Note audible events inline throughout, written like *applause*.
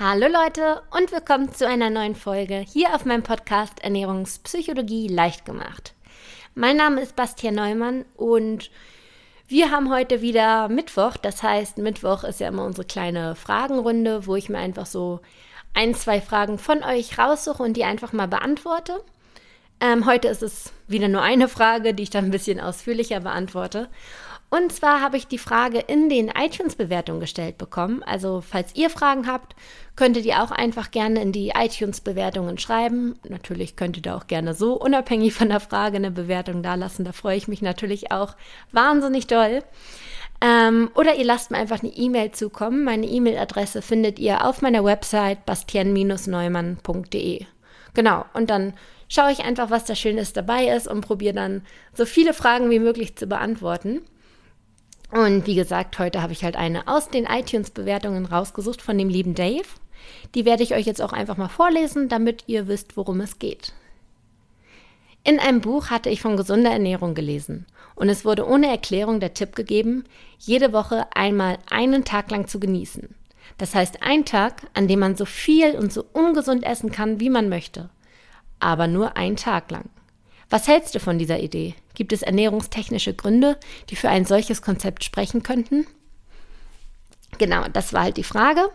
Hallo Leute und willkommen zu einer neuen Folge hier auf meinem Podcast Ernährungspsychologie leicht gemacht. Mein Name ist Bastian Neumann und wir haben heute wieder Mittwoch. Das heißt, Mittwoch ist ja immer unsere kleine Fragenrunde, wo ich mir einfach so ein, zwei Fragen von euch raussuche und die einfach mal beantworte. Ähm, heute ist es wieder nur eine Frage, die ich dann ein bisschen ausführlicher beantworte. Und zwar habe ich die Frage in den iTunes-Bewertungen gestellt bekommen. Also falls ihr Fragen habt, könntet ihr auch einfach gerne in die iTunes-Bewertungen schreiben. Natürlich könnt ihr da auch gerne so unabhängig von der Frage eine Bewertung dalassen. Da freue ich mich natürlich auch wahnsinnig doll. Ähm, oder ihr lasst mir einfach eine E-Mail zukommen. Meine E-Mail-Adresse findet ihr auf meiner Website bastien-neumann.de. Genau, und dann schaue ich einfach, was da Schönes dabei ist und probiere dann so viele Fragen wie möglich zu beantworten. Und wie gesagt, heute habe ich halt eine aus den iTunes-Bewertungen rausgesucht von dem lieben Dave. Die werde ich euch jetzt auch einfach mal vorlesen, damit ihr wisst, worum es geht. In einem Buch hatte ich von gesunder Ernährung gelesen und es wurde ohne Erklärung der Tipp gegeben, jede Woche einmal einen Tag lang zu genießen. Das heißt ein Tag, an dem man so viel und so ungesund essen kann, wie man möchte. Aber nur ein Tag lang. Was hältst du von dieser Idee? Gibt es ernährungstechnische Gründe, die für ein solches Konzept sprechen könnten? Genau, das war halt die Frage.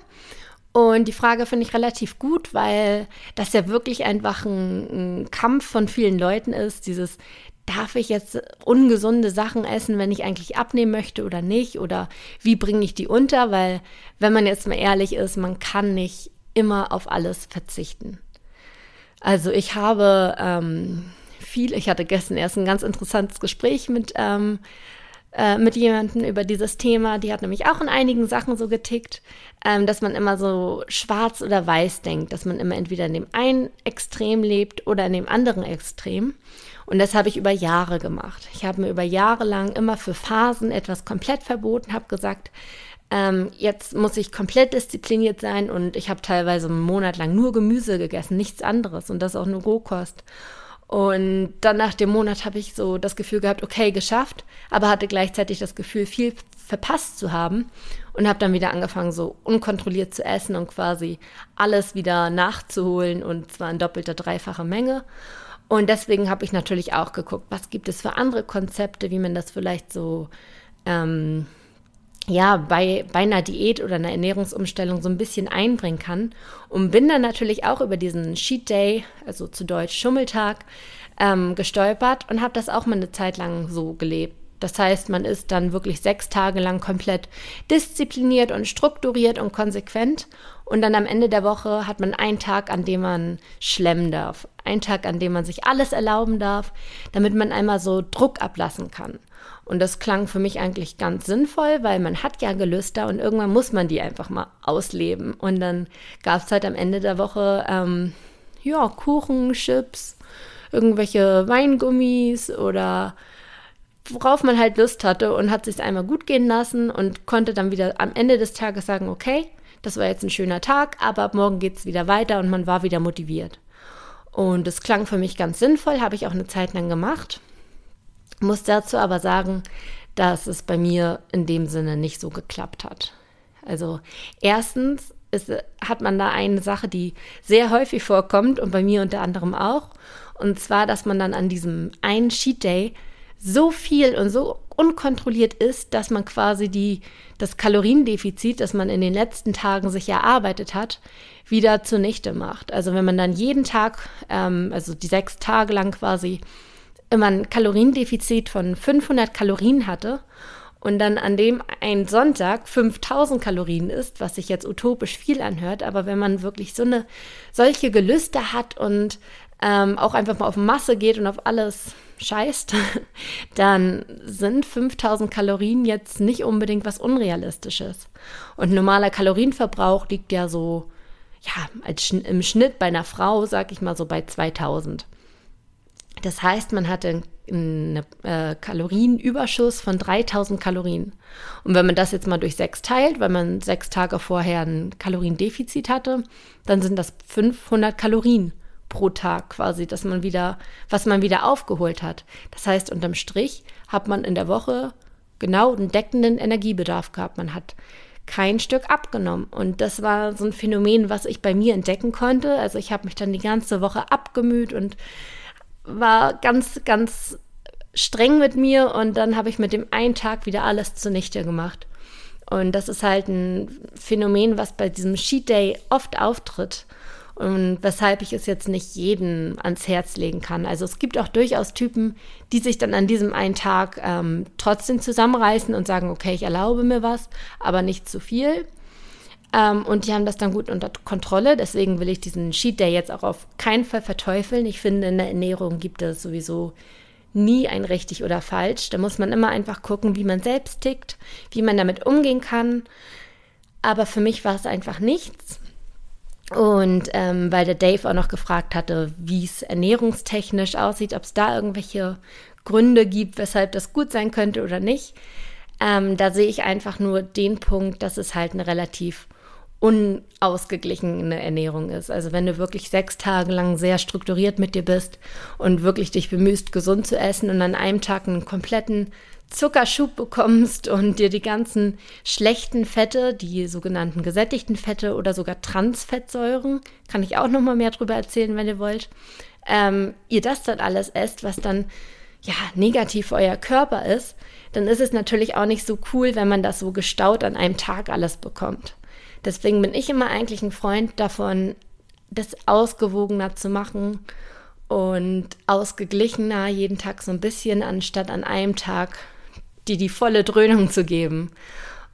Und die Frage finde ich relativ gut, weil das ja wirklich einfach ein, ein, Kampf von vielen Leuten ist. Dieses, darf ich jetzt ungesunde Sachen essen, wenn ich eigentlich abnehmen möchte oder nicht? Oder wie bringe ich die unter? Weil, wenn man jetzt mal ehrlich ist, man kann nicht immer auf alles verzichten. Also ich habe ähm, viel. Ich hatte gestern erst ein ganz interessantes Gespräch mit, ähm, äh, mit jemandem über dieses Thema. Die hat nämlich auch in einigen Sachen so getickt, ähm, dass man immer so schwarz oder weiß denkt, dass man immer entweder in dem einen Extrem lebt oder in dem anderen Extrem. Und das habe ich über Jahre gemacht. Ich habe mir über Jahre lang immer für Phasen etwas komplett verboten, habe gesagt, ähm, jetzt muss ich komplett diszipliniert sein und ich habe teilweise einen Monat lang nur Gemüse gegessen, nichts anderes und das auch nur Rohkost. Und dann nach dem Monat habe ich so das Gefühl gehabt, okay, geschafft, aber hatte gleichzeitig das Gefühl, viel verpasst zu haben und habe dann wieder angefangen, so unkontrolliert zu essen und quasi alles wieder nachzuholen und zwar in doppelter, dreifacher Menge. Und deswegen habe ich natürlich auch geguckt, was gibt es für andere Konzepte, wie man das vielleicht so ähm, ja, bei, bei einer Diät oder einer Ernährungsumstellung so ein bisschen einbringen kann. Und bin dann natürlich auch über diesen Cheat Day, also zu Deutsch Schummeltag, ähm, gestolpert und habe das auch mal eine Zeit lang so gelebt. Das heißt, man ist dann wirklich sechs Tage lang komplett diszipliniert und strukturiert und konsequent. Und dann am Ende der Woche hat man einen Tag, an dem man schlemmen darf. Einen Tag, an dem man sich alles erlauben darf, damit man einmal so Druck ablassen kann. Und das klang für mich eigentlich ganz sinnvoll, weil man hat ja Gelüster und irgendwann muss man die einfach mal ausleben. Und dann gab es halt am Ende der Woche, ähm, ja, Kuchen, Chips, irgendwelche Weingummis oder worauf man halt Lust hatte und hat sich einmal gut gehen lassen und konnte dann wieder am Ende des Tages sagen, okay, das war jetzt ein schöner Tag, aber ab morgen geht es wieder weiter und man war wieder motiviert. Und es klang für mich ganz sinnvoll, habe ich auch eine Zeit lang gemacht. Muss dazu aber sagen, dass es bei mir in dem Sinne nicht so geklappt hat. Also erstens ist, hat man da eine Sache, die sehr häufig vorkommt und bei mir unter anderem auch. Und zwar, dass man dann an diesem einen Cheat Day so viel und so unkontrolliert ist, dass man quasi die, das Kaloriendefizit, das man in den letzten Tagen sich erarbeitet hat, wieder zunichte macht. Also wenn man dann jeden Tag, ähm, also die sechs Tage lang quasi immer ein Kaloriendefizit von 500 Kalorien hatte und dann an dem ein Sonntag 5000 Kalorien isst, was sich jetzt utopisch viel anhört, aber wenn man wirklich so eine solche Gelüste hat und ähm, auch einfach mal auf Masse geht und auf alles scheißt, *laughs* dann sind 5000 Kalorien jetzt nicht unbedingt was Unrealistisches. Und normaler Kalorienverbrauch liegt ja so, ja, als, im Schnitt bei einer Frau, sag ich mal so bei 2000. Das heißt, man hatte einen äh, Kalorienüberschuss von 3000 Kalorien. Und wenn man das jetzt mal durch sechs teilt, weil man sechs Tage vorher ein Kaloriendefizit hatte, dann sind das 500 Kalorien pro Tag quasi, dass man wieder, was man wieder aufgeholt hat. Das heißt, unterm Strich hat man in der Woche genau einen deckenden Energiebedarf gehabt. Man hat kein Stück abgenommen. Und das war so ein Phänomen, was ich bei mir entdecken konnte. Also ich habe mich dann die ganze Woche abgemüht und war ganz, ganz streng mit mir und dann habe ich mit dem einen Tag wieder alles zunichte gemacht. Und das ist halt ein Phänomen, was bei diesem Sheet Day oft auftritt und weshalb ich es jetzt nicht jedem ans Herz legen kann. Also es gibt auch durchaus Typen, die sich dann an diesem einen Tag ähm, trotzdem zusammenreißen und sagen, okay, ich erlaube mir was, aber nicht zu viel. Ähm, und die haben das dann gut unter Kontrolle. Deswegen will ich diesen Cheat Day jetzt auch auf keinen Fall verteufeln. Ich finde, in der Ernährung gibt es sowieso nie ein richtig oder falsch. Da muss man immer einfach gucken, wie man selbst tickt, wie man damit umgehen kann. Aber für mich war es einfach nichts. Und ähm, weil der Dave auch noch gefragt hatte, wie es ernährungstechnisch aussieht, ob es da irgendwelche Gründe gibt, weshalb das gut sein könnte oder nicht, ähm, da sehe ich einfach nur den Punkt, dass es halt eine relativ unausgeglichene Ernährung ist. Also wenn du wirklich sechs Tage lang sehr strukturiert mit dir bist und wirklich dich bemühst, gesund zu essen und an einem Tag einen kompletten Zuckerschub bekommst und dir die ganzen schlechten Fette, die sogenannten gesättigten Fette oder sogar Transfettsäuren, kann ich auch noch mal mehr drüber erzählen, wenn ihr wollt, ähm, ihr das dann alles esst, was dann ja negativ für euer Körper ist, dann ist es natürlich auch nicht so cool, wenn man das so gestaut an einem Tag alles bekommt. Deswegen bin ich immer eigentlich ein Freund davon, das ausgewogener zu machen und ausgeglichener jeden Tag so ein bisschen, anstatt an einem Tag die die volle Dröhnung zu geben.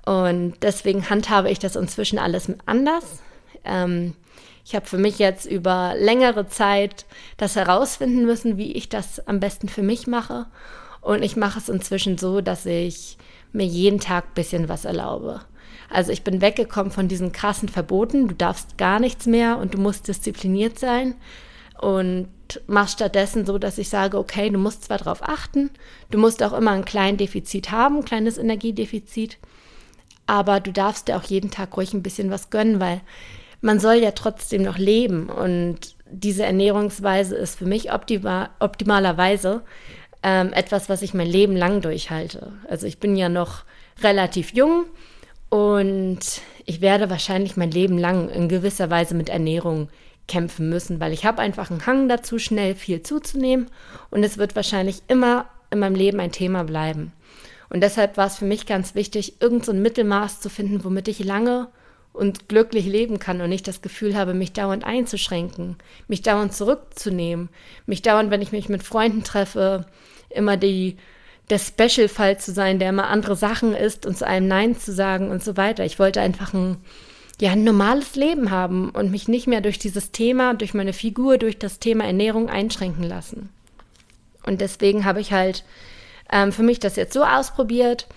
Und deswegen handhabe ich das inzwischen alles anders. Ähm, ich habe für mich jetzt über längere Zeit das herausfinden müssen, wie ich das am besten für mich mache. Und ich mache es inzwischen so, dass ich mir jeden Tag ein bisschen was erlaube. Also ich bin weggekommen von diesen krassen Verboten, du darfst gar nichts mehr und du musst diszipliniert sein. Und mache stattdessen so, dass ich sage, okay, du musst zwar darauf achten, du musst auch immer ein kleines Defizit haben, ein kleines Energiedefizit, aber du darfst dir auch jeden Tag ruhig ein bisschen was gönnen, weil man soll ja trotzdem noch leben und diese Ernährungsweise ist für mich optima optimalerweise ähm, etwas, was ich mein Leben lang durchhalte. Also ich bin ja noch relativ jung und ich werde wahrscheinlich mein Leben lang in gewisser Weise mit Ernährung kämpfen müssen, weil ich habe einfach einen Hang dazu, schnell viel zuzunehmen und es wird wahrscheinlich immer in meinem Leben ein Thema bleiben. Und deshalb war es für mich ganz wichtig, irgendein so Mittelmaß zu finden, womit ich lange und glücklich leben kann und nicht das Gefühl habe, mich dauernd einzuschränken, mich dauernd zurückzunehmen, mich dauernd, wenn ich mich mit Freunden treffe, immer die der Special-Fall zu sein, der immer andere Sachen isst und zu einem Nein zu sagen und so weiter. Ich wollte einfach ein ja, ein normales Leben haben und mich nicht mehr durch dieses Thema, durch meine Figur, durch das Thema Ernährung einschränken lassen. Und deswegen habe ich halt ähm, für mich das jetzt so ausprobiert,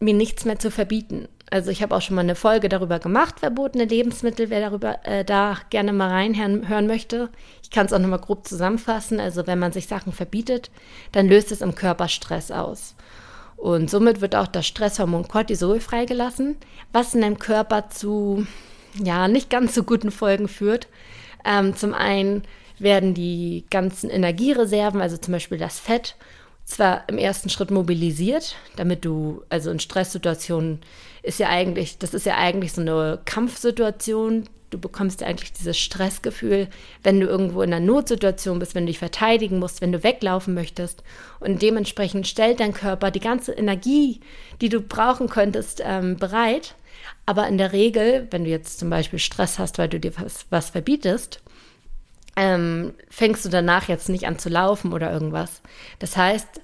mir nichts mehr zu verbieten. Also ich habe auch schon mal eine Folge darüber gemacht, verbotene Lebensmittel, wer darüber äh, da gerne mal reinhören möchte. Ich kann es auch nochmal grob zusammenfassen. Also wenn man sich Sachen verbietet, dann löst es im Körper Stress aus. Und somit wird auch das Stresshormon Cortisol freigelassen, was in deinem Körper zu ja nicht ganz so guten Folgen führt. Ähm, zum einen werden die ganzen Energiereserven, also zum Beispiel das Fett, zwar im ersten Schritt mobilisiert, damit du, also in Stresssituationen ist ja eigentlich, das ist ja eigentlich so eine Kampfsituation, du bekommst eigentlich dieses Stressgefühl, wenn du irgendwo in einer Notsituation bist, wenn du dich verteidigen musst, wenn du weglaufen möchtest. Und dementsprechend stellt dein Körper die ganze Energie, die du brauchen könntest, ähm, bereit. Aber in der Regel, wenn du jetzt zum Beispiel Stress hast, weil du dir was, was verbietest, ähm, fängst du danach jetzt nicht an zu laufen oder irgendwas. Das heißt,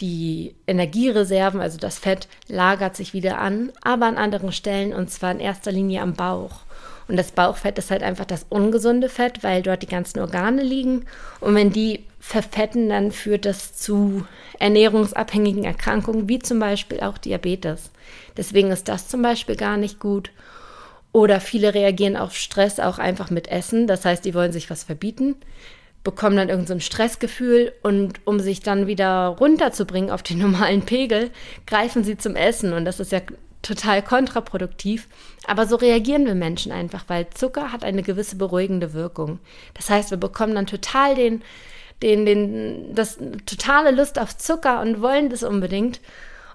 die Energiereserven, also das Fett, lagert sich wieder an, aber an anderen Stellen und zwar in erster Linie am Bauch. Und das Bauchfett ist halt einfach das ungesunde Fett, weil dort die ganzen Organe liegen. Und wenn die verfetten, dann führt das zu ernährungsabhängigen Erkrankungen, wie zum Beispiel auch Diabetes. Deswegen ist das zum Beispiel gar nicht gut. Oder viele reagieren auf Stress auch einfach mit Essen. Das heißt, die wollen sich was verbieten, bekommen dann irgendein so Stressgefühl und um sich dann wieder runterzubringen auf den *laughs* normalen Pegel, greifen sie zum Essen. Und das ist ja total kontraproduktiv. Aber so reagieren wir Menschen einfach, weil Zucker hat eine gewisse beruhigende Wirkung. Das heißt, wir bekommen dann total den, den, den, das totale Lust auf Zucker und wollen das unbedingt.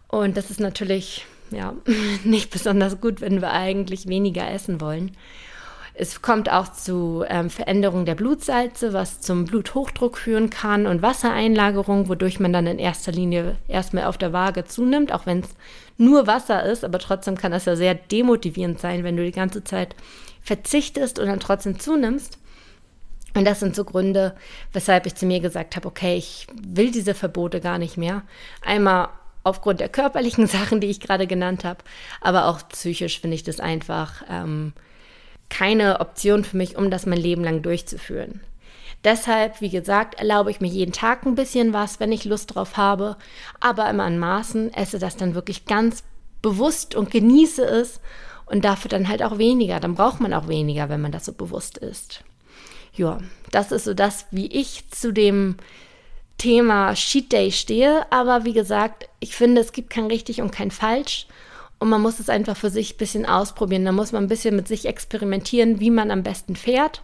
Und das ist natürlich ja *laughs* nicht besonders gut, wenn wir eigentlich weniger essen wollen. Es kommt auch zu ähm, Veränderungen der Blutsalze, was zum Bluthochdruck führen kann und Wassereinlagerung, wodurch man dann in erster Linie erstmal auf der Waage zunimmt, auch wenn es nur Wasser ist. Aber trotzdem kann das ja sehr demotivierend sein, wenn du die ganze Zeit verzichtest und dann trotzdem zunimmst. Und das sind so Gründe, weshalb ich zu mir gesagt habe, okay, ich will diese Verbote gar nicht mehr. Einmal aufgrund der körperlichen *laughs* Sachen, die ich gerade genannt habe, aber auch psychisch finde ich das einfach ähm, keine Option für mich, um das mein Leben lang durchzuführen. Deshalb, wie gesagt, erlaube ich mir jeden Tag ein bisschen was, wenn ich Lust drauf habe, aber immer an Maßen, esse das dann wirklich ganz bewusst und genieße es und dafür dann halt auch weniger. Dann braucht man auch weniger, wenn man das so bewusst ist. Ja, das ist so das, wie ich zu dem Thema Cheat Day stehe. Aber wie gesagt, ich finde, es gibt kein richtig und kein falsch. Und man muss es einfach für sich ein bisschen ausprobieren. Da muss man ein bisschen mit sich experimentieren, wie man am besten fährt.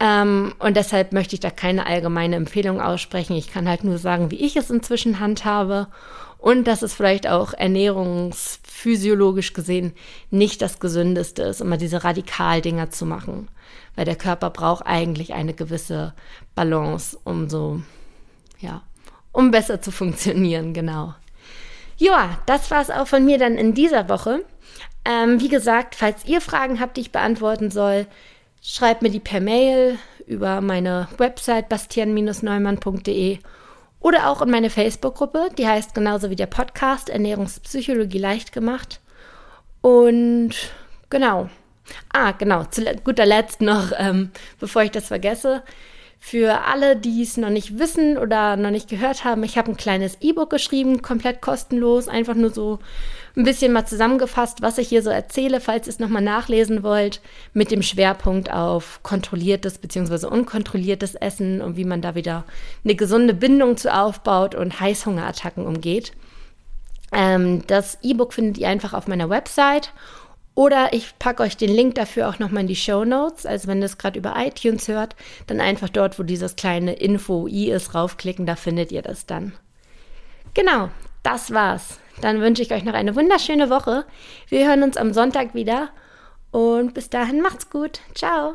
Ähm, und deshalb möchte ich da keine allgemeine Empfehlung aussprechen. Ich kann halt nur sagen, wie ich es inzwischen handhabe. Und dass es vielleicht auch ernährungsphysiologisch gesehen nicht das Gesündeste ist, immer diese Radikaldinger zu machen. Weil der Körper braucht eigentlich eine gewisse Balance, um so, ja, um besser zu funktionieren, genau. Ja, das war es auch von mir dann in dieser Woche. Ähm, wie gesagt, falls ihr Fragen habt, die ich beantworten soll, schreibt mir die per Mail über meine Website bastian-neumann.de oder auch in meine Facebook-Gruppe, die heißt genauso wie der Podcast Ernährungspsychologie leicht gemacht. Und genau. Ah, genau, zu guter Letzt noch, ähm, bevor ich das vergesse, für alle, die es noch nicht wissen oder noch nicht gehört haben, ich habe ein kleines E-Book geschrieben, komplett kostenlos, einfach nur so ein bisschen mal zusammengefasst, was ich hier so erzähle, falls ihr es nochmal nachlesen wollt, mit dem Schwerpunkt auf kontrolliertes bzw. unkontrolliertes Essen und wie man da wieder eine gesunde Bindung zu aufbaut und Heißhungerattacken umgeht. Ähm, das E-Book findet ihr einfach auf meiner Website oder ich packe euch den Link dafür auch nochmal in die Show Notes. Also wenn ihr es gerade über iTunes hört, dann einfach dort, wo dieses kleine Info-I ist, raufklicken, da findet ihr das dann. Genau, das war's. Dann wünsche ich euch noch eine wunderschöne Woche. Wir hören uns am Sonntag wieder und bis dahin macht's gut. Ciao.